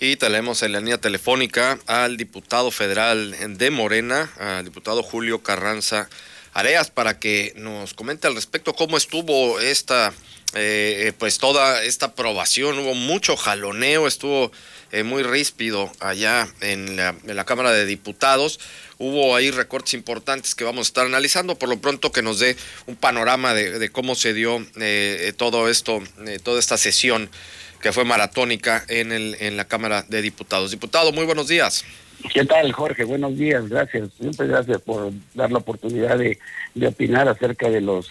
Y tenemos en la línea telefónica al diputado federal de Morena, al diputado Julio Carranza Areas, para que nos comente al respecto cómo estuvo esta, eh, pues toda esta aprobación. Hubo mucho jaloneo, estuvo eh, muy ríspido allá en la, Cámara de Diputados. Hubo ahí recortes importantes que vamos a estar analizando. Por lo pronto que nos dé un panorama de, cómo se dio eh, todo esto, toda esta sesión que fue maratónica en, el, en la Cámara de Diputados. Diputado, muy buenos días. ¿Qué tal, Jorge? Buenos días, gracias. Siempre gracias por dar la oportunidad de, opinar acerca de los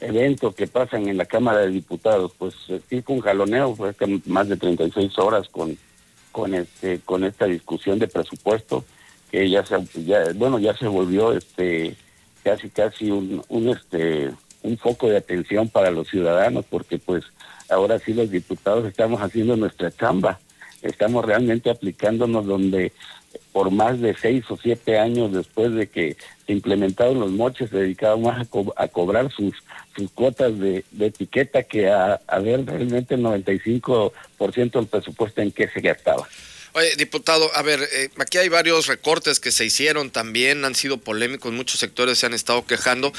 eventos que pasan en la Cámara de Diputados. Pues eh, sí, con jaloneo, fue más de 36 horas con, con, este, con esta discusión de presupuesto, que ya se, ya, bueno, ya se volvió este casi casi un, un este un foco de atención para los ciudadanos porque pues ahora sí los diputados estamos haciendo nuestra chamba, estamos realmente aplicándonos donde por más de seis o siete años después de que se implementaron los moches, se dedicaban más a, cobrar sus, sus cuotas de, etiqueta que a, ver realmente el 95% del presupuesto en qué se gastaba. Oye, diputado, a ver, eh, aquí hay varios recortes que se hicieron también, han sido polémicos, muchos sectores se han estado quejando.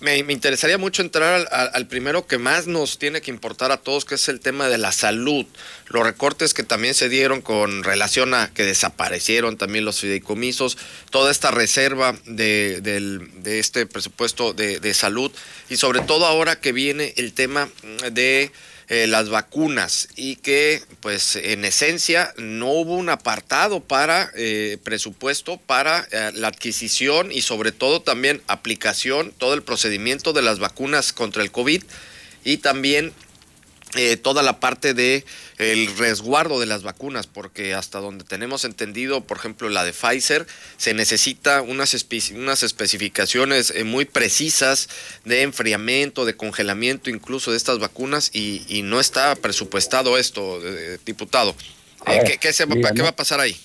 Me, interesaría mucho entrar al, primero que más nos tiene que importar a todos, que es el tema de la salud. Los recortes que también se dieron con relación a que desaparecieron también los fideicomisos, toda esta reserva de, de este presupuesto de salud y sobre todo ahora que viene el tema de eh, las vacunas y que pues en esencia no hubo un apartado para eh, presupuesto para eh, la adquisición y sobre todo también aplicación, todo el procedimiento de las vacunas contra el COVID y también eh, toda la parte de el resguardo de las vacunas, porque hasta donde tenemos entendido, por ejemplo, la de Pfizer, se necesita unas, unas especificaciones eh, muy precisas de enfriamiento, de congelamiento incluso de estas vacunas y, no está presupuestado esto, eh, diputado. ¿qué, se, ¿Qué va a pasar ahí?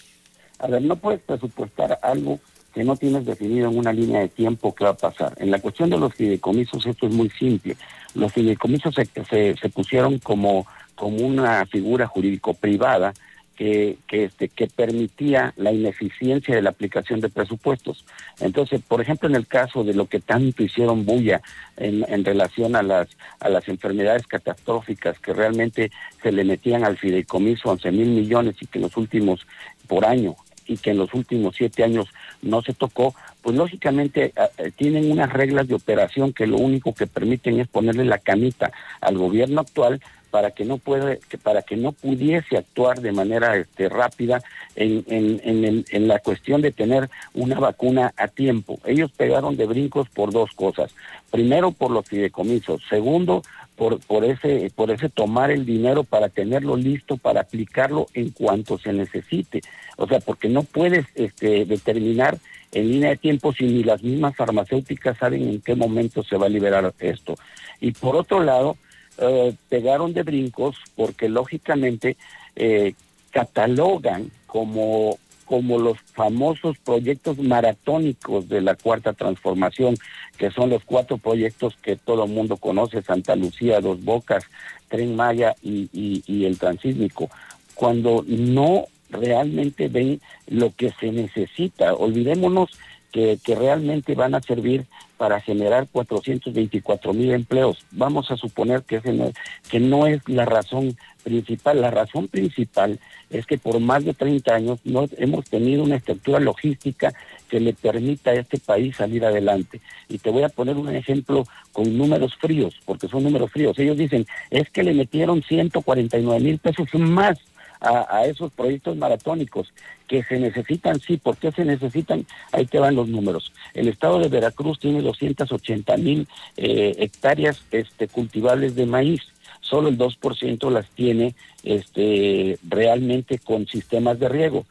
A ver, no puedes presupuestar algo que no tienes definido en una línea de tiempo qué va a pasar. En la cuestión de los fideicomisos esto es muy simple. Los fideicomisos se, se, pusieron como, como una figura jurídico privada que, que, este, que permitía la ineficiencia de la aplicación de presupuestos. Entonces, por ejemplo, en el caso de lo que tanto hicieron bulla en, en relación a las, a las enfermedades catastróficas que realmente se le metían al fideicomiso 11 mil millones y que los últimos por año y que en los últimos siete años no se tocó, pues lógicamente ah, eh, tienen unas reglas de operación que lo único que permiten es ponerle la camita al gobierno actual para que no puede, para que no pudiese actuar de manera este, rápida en, en, en, en, la cuestión de tener una vacuna a tiempo. Ellos pegaron de brincos por dos cosas. Primero, por los fideicomisos. Segundo, por, por ese por ese tomar el dinero para tenerlo listo para aplicarlo en cuanto se necesite. O sea porque no puedes este determinar en línea de tiempo si ni las mismas farmacéuticas saben en qué momento se va a liberar esto. Y por otro lado eh, pegaron de brincos porque lógicamente eh, catalogan como como los famosos proyectos maratónicos de la cuarta transformación, que son los cuatro proyectos que todo el mundo conoce, Santa Lucía, Dos Bocas, Tren Maya y, el Transísmico, cuando no realmente ven lo que se necesita. Olvidémonos que, realmente van a servir para generar 424 mil empleos. Vamos a suponer que, no, que no es la razón principal. La razón principal es que por más de 30 años no hemos tenido una estructura logística que le permita a este país salir adelante. Y te voy a poner un ejemplo con números fríos, porque son números fríos. Ellos dicen, es que le metieron 149 mil pesos más a, esos proyectos maratónicos que se necesitan, sí, ¿por qué se necesitan? Ahí te van los números. El estado de Veracruz tiene 280 mil eh, hectáreas este, cultivables de maíz, solo el 2% las tiene este, realmente con sistemas de riego.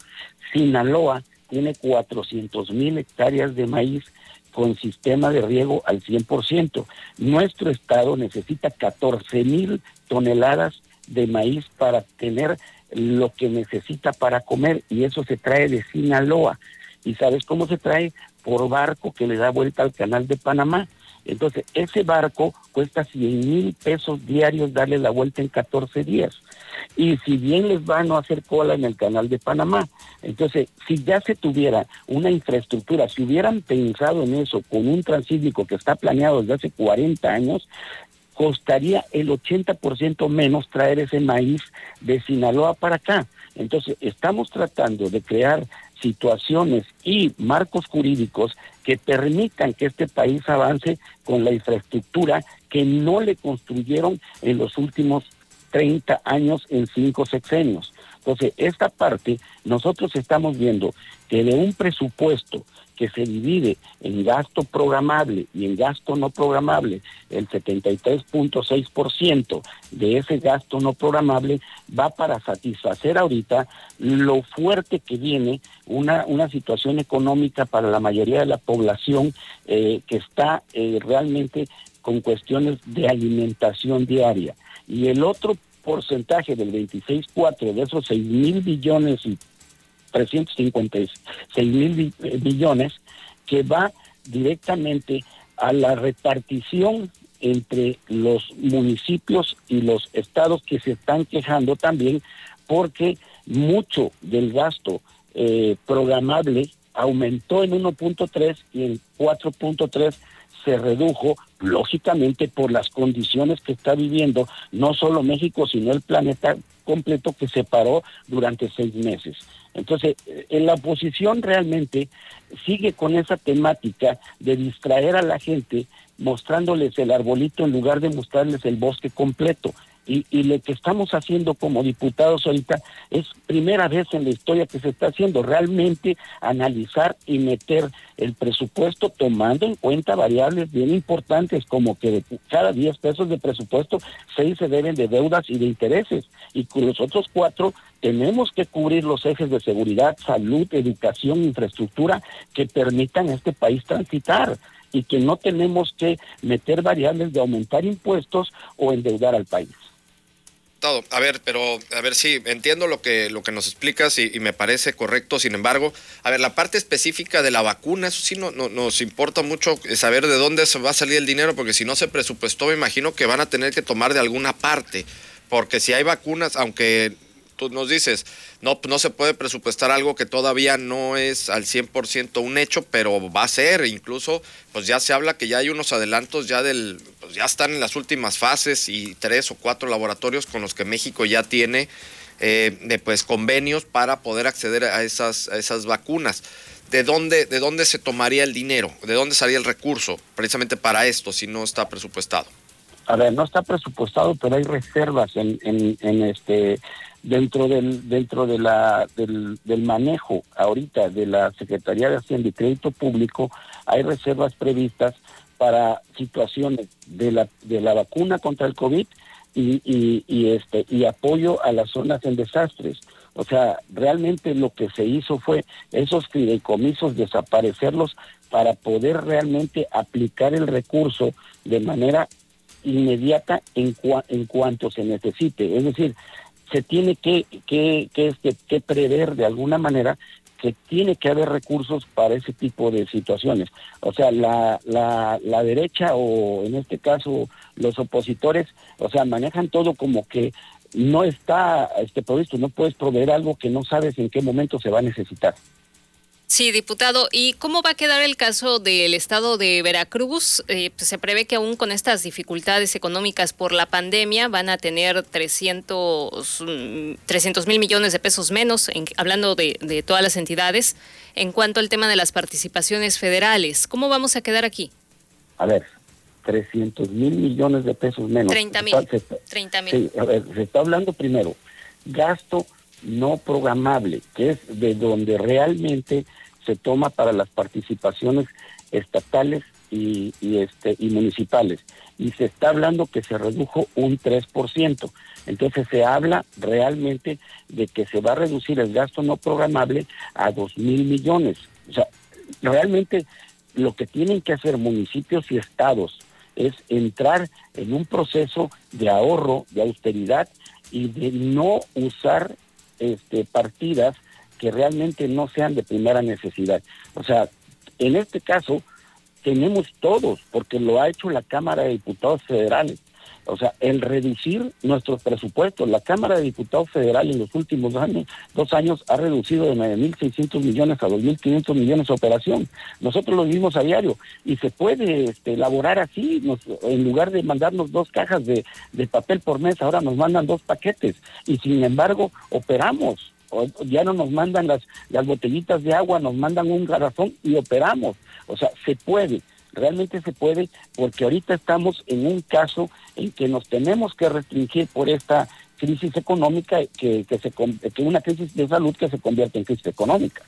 Sinaloa tiene 400 mil hectáreas de maíz con sistema de riego al 100%. Nuestro estado necesita 14 mil toneladas de maíz para tener lo que necesita para comer y eso se trae de Sinaloa. ¿Y sabes cómo se trae? Por barco que le da vuelta al canal de Panamá. Entonces, ese barco cuesta 100 mil pesos diarios darle la vuelta en 14 días. Y si bien les va a no hacer cola en el canal de Panamá. Entonces, si ya se tuviera una infraestructura, si hubieran pensado en eso con un transísmico que está planeado desde hace 40 años, costaría el 80% menos traer ese maíz de Sinaloa para acá. Entonces, estamos tratando de crear situaciones y marcos jurídicos que permitan que este país avance con la infraestructura que no le construyeron en los últimos 30 años en cinco sexenios. Entonces, esta parte, nosotros estamos viendo que de un presupuesto que se divide en gasto programable y en gasto no programable, el 73.6% de ese gasto no programable va para satisfacer ahorita lo fuerte que viene una, una situación económica para la mayoría de la población eh, que está eh, realmente con cuestiones de alimentación diaria. Y el otro porcentaje del 26.4 de esos 6 mil billones y 356 mil billones que va directamente a la repartición entre los municipios y los estados que se están quejando también porque mucho del gasto eh, programable aumentó en 1.3 y en 4.3 se redujo, lógicamente por las condiciones que está viviendo no solo México, sino el planeta completo que se paró durante seis meses. Entonces, en la oposición realmente sigue con esa temática de distraer a la gente mostrándoles el arbolito en lugar de mostrarles el bosque completo. Y, y, lo que estamos haciendo como diputados ahorita es primera vez en la historia que se está haciendo, realmente analizar y meter el presupuesto tomando en cuenta variables bien importantes como que de cada 10 pesos de presupuesto, 6 se deben de deudas y de intereses y con los otros cuatro tenemos que cubrir los ejes de seguridad, salud, educación, infraestructura que permitan a este país transitar y que no tenemos que meter variables de aumentar impuestos o endeudar al país. A ver, pero a ver si entiendo lo que, lo que nos explicas y, me parece correcto. Sin embargo, a ver, la parte específica de la vacuna, eso sí no, nos importa mucho saber de dónde se va a salir el dinero, porque si no se presupuestó, me imagino que van a tener que tomar de alguna parte. Porque si hay vacunas, aunque tú nos dices, no, no se puede presupuestar algo que todavía no es al 100% un hecho, pero va a ser, incluso pues ya se habla que ya hay unos adelantos ya del, pues ya están en las últimas fases y tres o cuatro laboratorios con los que México ya tiene eh, pues convenios para poder acceder a esas, a esas vacunas. ¿De dónde, ¿De dónde se tomaría el dinero? ¿De dónde salía el recurso precisamente para esto si no está presupuestado? A ver, no está presupuestado, pero hay reservas en, en este dentro del dentro de la del, del, manejo ahorita de la Secretaría de Hacienda y Crédito Público hay reservas previstas para situaciones de la de la vacuna contra el COVID y, este y apoyo a las zonas en desastres. O sea, realmente lo que se hizo fue esos fideicomisos desaparecerlos para poder realmente aplicar el recurso de manera inmediata en, en cuanto se necesite. Es decir, se tiene que, que, que, este, que prever de alguna manera que tiene que haber recursos para ese tipo de situaciones. O sea, la, la, la derecha o en este caso los opositores, o sea, manejan todo como que no está este provisto, no puedes proveer algo que no sabes en qué momento se va a necesitar. Sí, diputado. ¿Y cómo va a quedar el caso del estado de Veracruz? Eh, pues se prevé que aún con estas dificultades económicas por la pandemia van a tener 300 mil millones de pesos menos, hablando de, de, todas las entidades, en cuanto al tema de las participaciones federales. ¿Cómo vamos a quedar aquí? A ver, 300 mil millones de pesos menos. 30 mil. Sí, a ver, se está hablando primero gasto no programable, que es de donde realmente se toma para las participaciones estatales y, este y municipales y se está hablando que se redujo un 3%. Entonces se habla realmente de que se va a reducir el gasto no programable a dos mil millones. O sea, realmente lo que tienen que hacer municipios y estados es entrar en un proceso de ahorro, de austeridad y de no usar este, partidas que realmente no sean de primera necesidad. O sea, en este caso, tenemos todos, porque lo ha hecho la Cámara de Diputados Federales. O sea, el reducir nuestros presupuestos. La Cámara de Diputados Federal en los últimos años, dos años, ha reducido de 9.600 millones a 2.500 millones de operación. Nosotros lo vimos a diario y se puede este, elaborar así. en lugar de mandarnos dos cajas de papel por mes, ahora nos mandan dos paquetes. Y sin embargo, operamos ya no nos mandan las, las botellitas de agua, nos mandan un garrafón y operamos. O sea, se puede realmente se puede, porque ahorita estamos en un caso en que nos tenemos que restringir por esta crisis económica, que, que, se, que una crisis de salud que se convierte en crisis económica.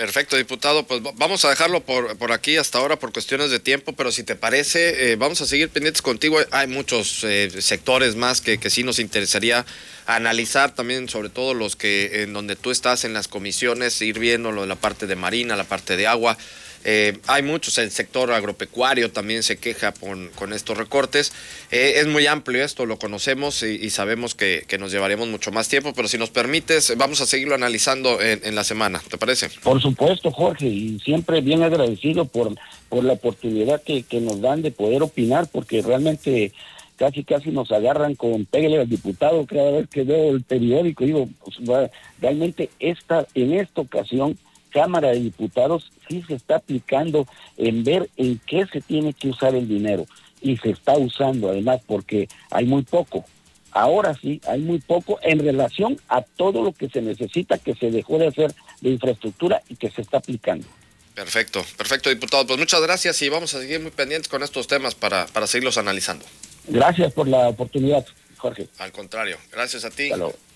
Perfecto, diputado. Pues vamos a dejarlo por, por aquí hasta ahora por cuestiones de tiempo, pero si te parece, eh, vamos a seguir pendientes contigo. Hay muchos eh, sectores más que, que sí nos interesaría analizar también, sobre todo los que en donde tú estás en las comisiones, ir viendo lo de la parte de marina, la parte de agua. Eh, hay muchos, el sector agropecuario también se queja con, estos recortes. Eh, es muy amplio esto, lo conocemos y, sabemos que, nos llevaremos mucho más tiempo, pero si nos permites, vamos a seguirlo analizando en, la semana, ¿te parece? Por supuesto, Jorge, y siempre bien agradecido por, por la oportunidad que, nos dan de poder opinar, porque realmente casi casi nos agarran con pégale al diputado cada vez que veo el periódico, digo, pues, realmente esta, en esta ocasión Cámara de Diputados sí se está aplicando en ver en qué se tiene que usar el dinero y se está usando además porque hay muy poco. Ahora sí, hay muy poco en relación a todo lo que se necesita que se dejó de hacer de infraestructura y que se está aplicando. Perfecto, perfecto, diputado. Pues muchas gracias y vamos a seguir muy pendientes con estos temas para, para seguirlos analizando. Gracias por la oportunidad, Jorge. Al contrario, gracias a ti.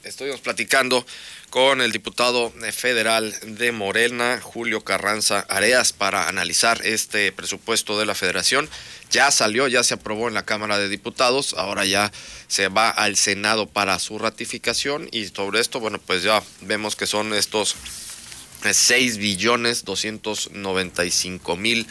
Estuvimos platicando con el diputado federal de Morena, Julio Carranza Areas, para analizar este presupuesto de la federación. Ya salió, ya se aprobó en la Cámara de Diputados, ahora ya se va al Senado para su ratificación y sobre esto, bueno, pues ya vemos que son estos 6 billones 295 mil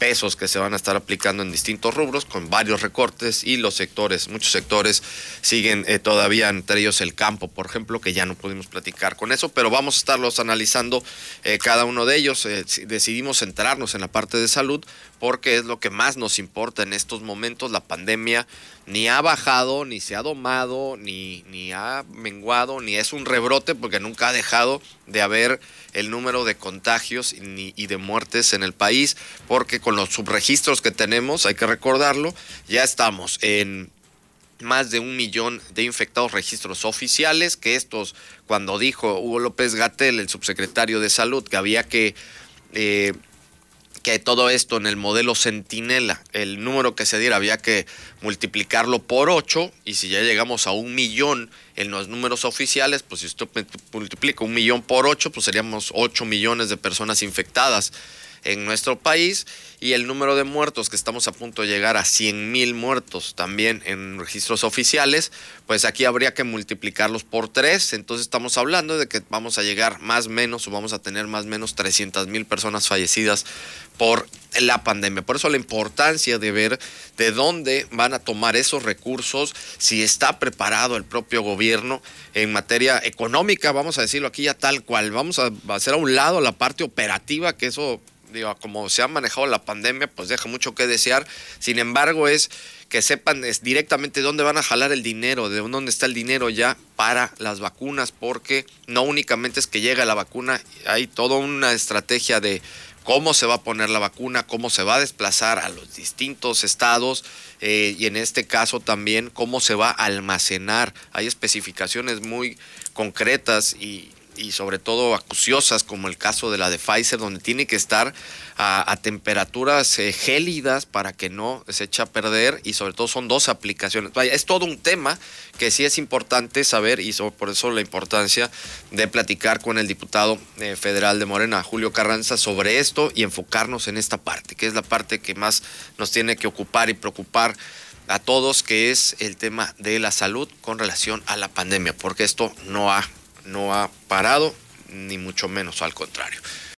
pesos que se van a estar aplicando en distintos rubros con varios recortes y los sectores, muchos sectores siguen eh, todavía, entre ellos el campo, por ejemplo, que ya no pudimos platicar con eso, pero vamos a estarlos analizando eh, cada uno de ellos. Eh, decidimos centrarnos en la parte de salud porque es lo que más nos importa en estos momentos. La pandemia ni ha bajado, ni se ha domado, ni, ni ha menguado, ni es un rebrote, porque nunca ha dejado de haber el número de contagios y, y de muertes en el país, porque con los subregistros que tenemos, hay que recordarlo, ya estamos en más de un millón de infectados registros oficiales, que estos, cuando dijo Hugo López Gatel, el subsecretario de Salud, que había que eh, que todo esto en el modelo Centinela, el número que se diera había que multiplicarlo por 8 y si ya llegamos a un millón en los números oficiales, pues si usted multiplica un millón por 8, pues seríamos 8 millones de personas infectadas en nuestro país y el número de muertos que estamos a punto de llegar a 100 mil muertos también en registros oficiales, pues aquí habría que multiplicarlos por tres, entonces estamos hablando de que vamos a llegar más o menos o vamos a tener más o menos 300 mil personas fallecidas por la pandemia. Por eso la importancia de ver de dónde van a tomar esos recursos, si está preparado el propio gobierno en materia económica, vamos a decirlo aquí ya tal cual, vamos a hacer a un lado la parte operativa, que eso digo, como se ha manejado la pandemia, pues deja mucho que desear. Sin embargo, es que sepan es directamente dónde van a jalar el dinero, de dónde está el dinero ya para las vacunas, porque no únicamente es que llega la vacuna, hay toda una estrategia de cómo se va a poner la vacuna, cómo se va a desplazar a los distintos estados eh, y en este caso también cómo se va a almacenar. Hay especificaciones muy concretas y y sobre todo acuciosas como el caso de la de Pfizer, donde tiene que estar a, temperaturas eh, gélidas para que no se eche a perder y sobre todo son dos aplicaciones. Es todo un tema que sí es importante saber y por eso la importancia de platicar con el diputado eh, federal de Morena, Julio Carranza, sobre esto y enfocarnos en esta parte, que es la parte que más nos tiene que ocupar y preocupar a todos, que es el tema de la salud con relación a la pandemia, porque esto no ha no ha parado, ni mucho menos al contrario.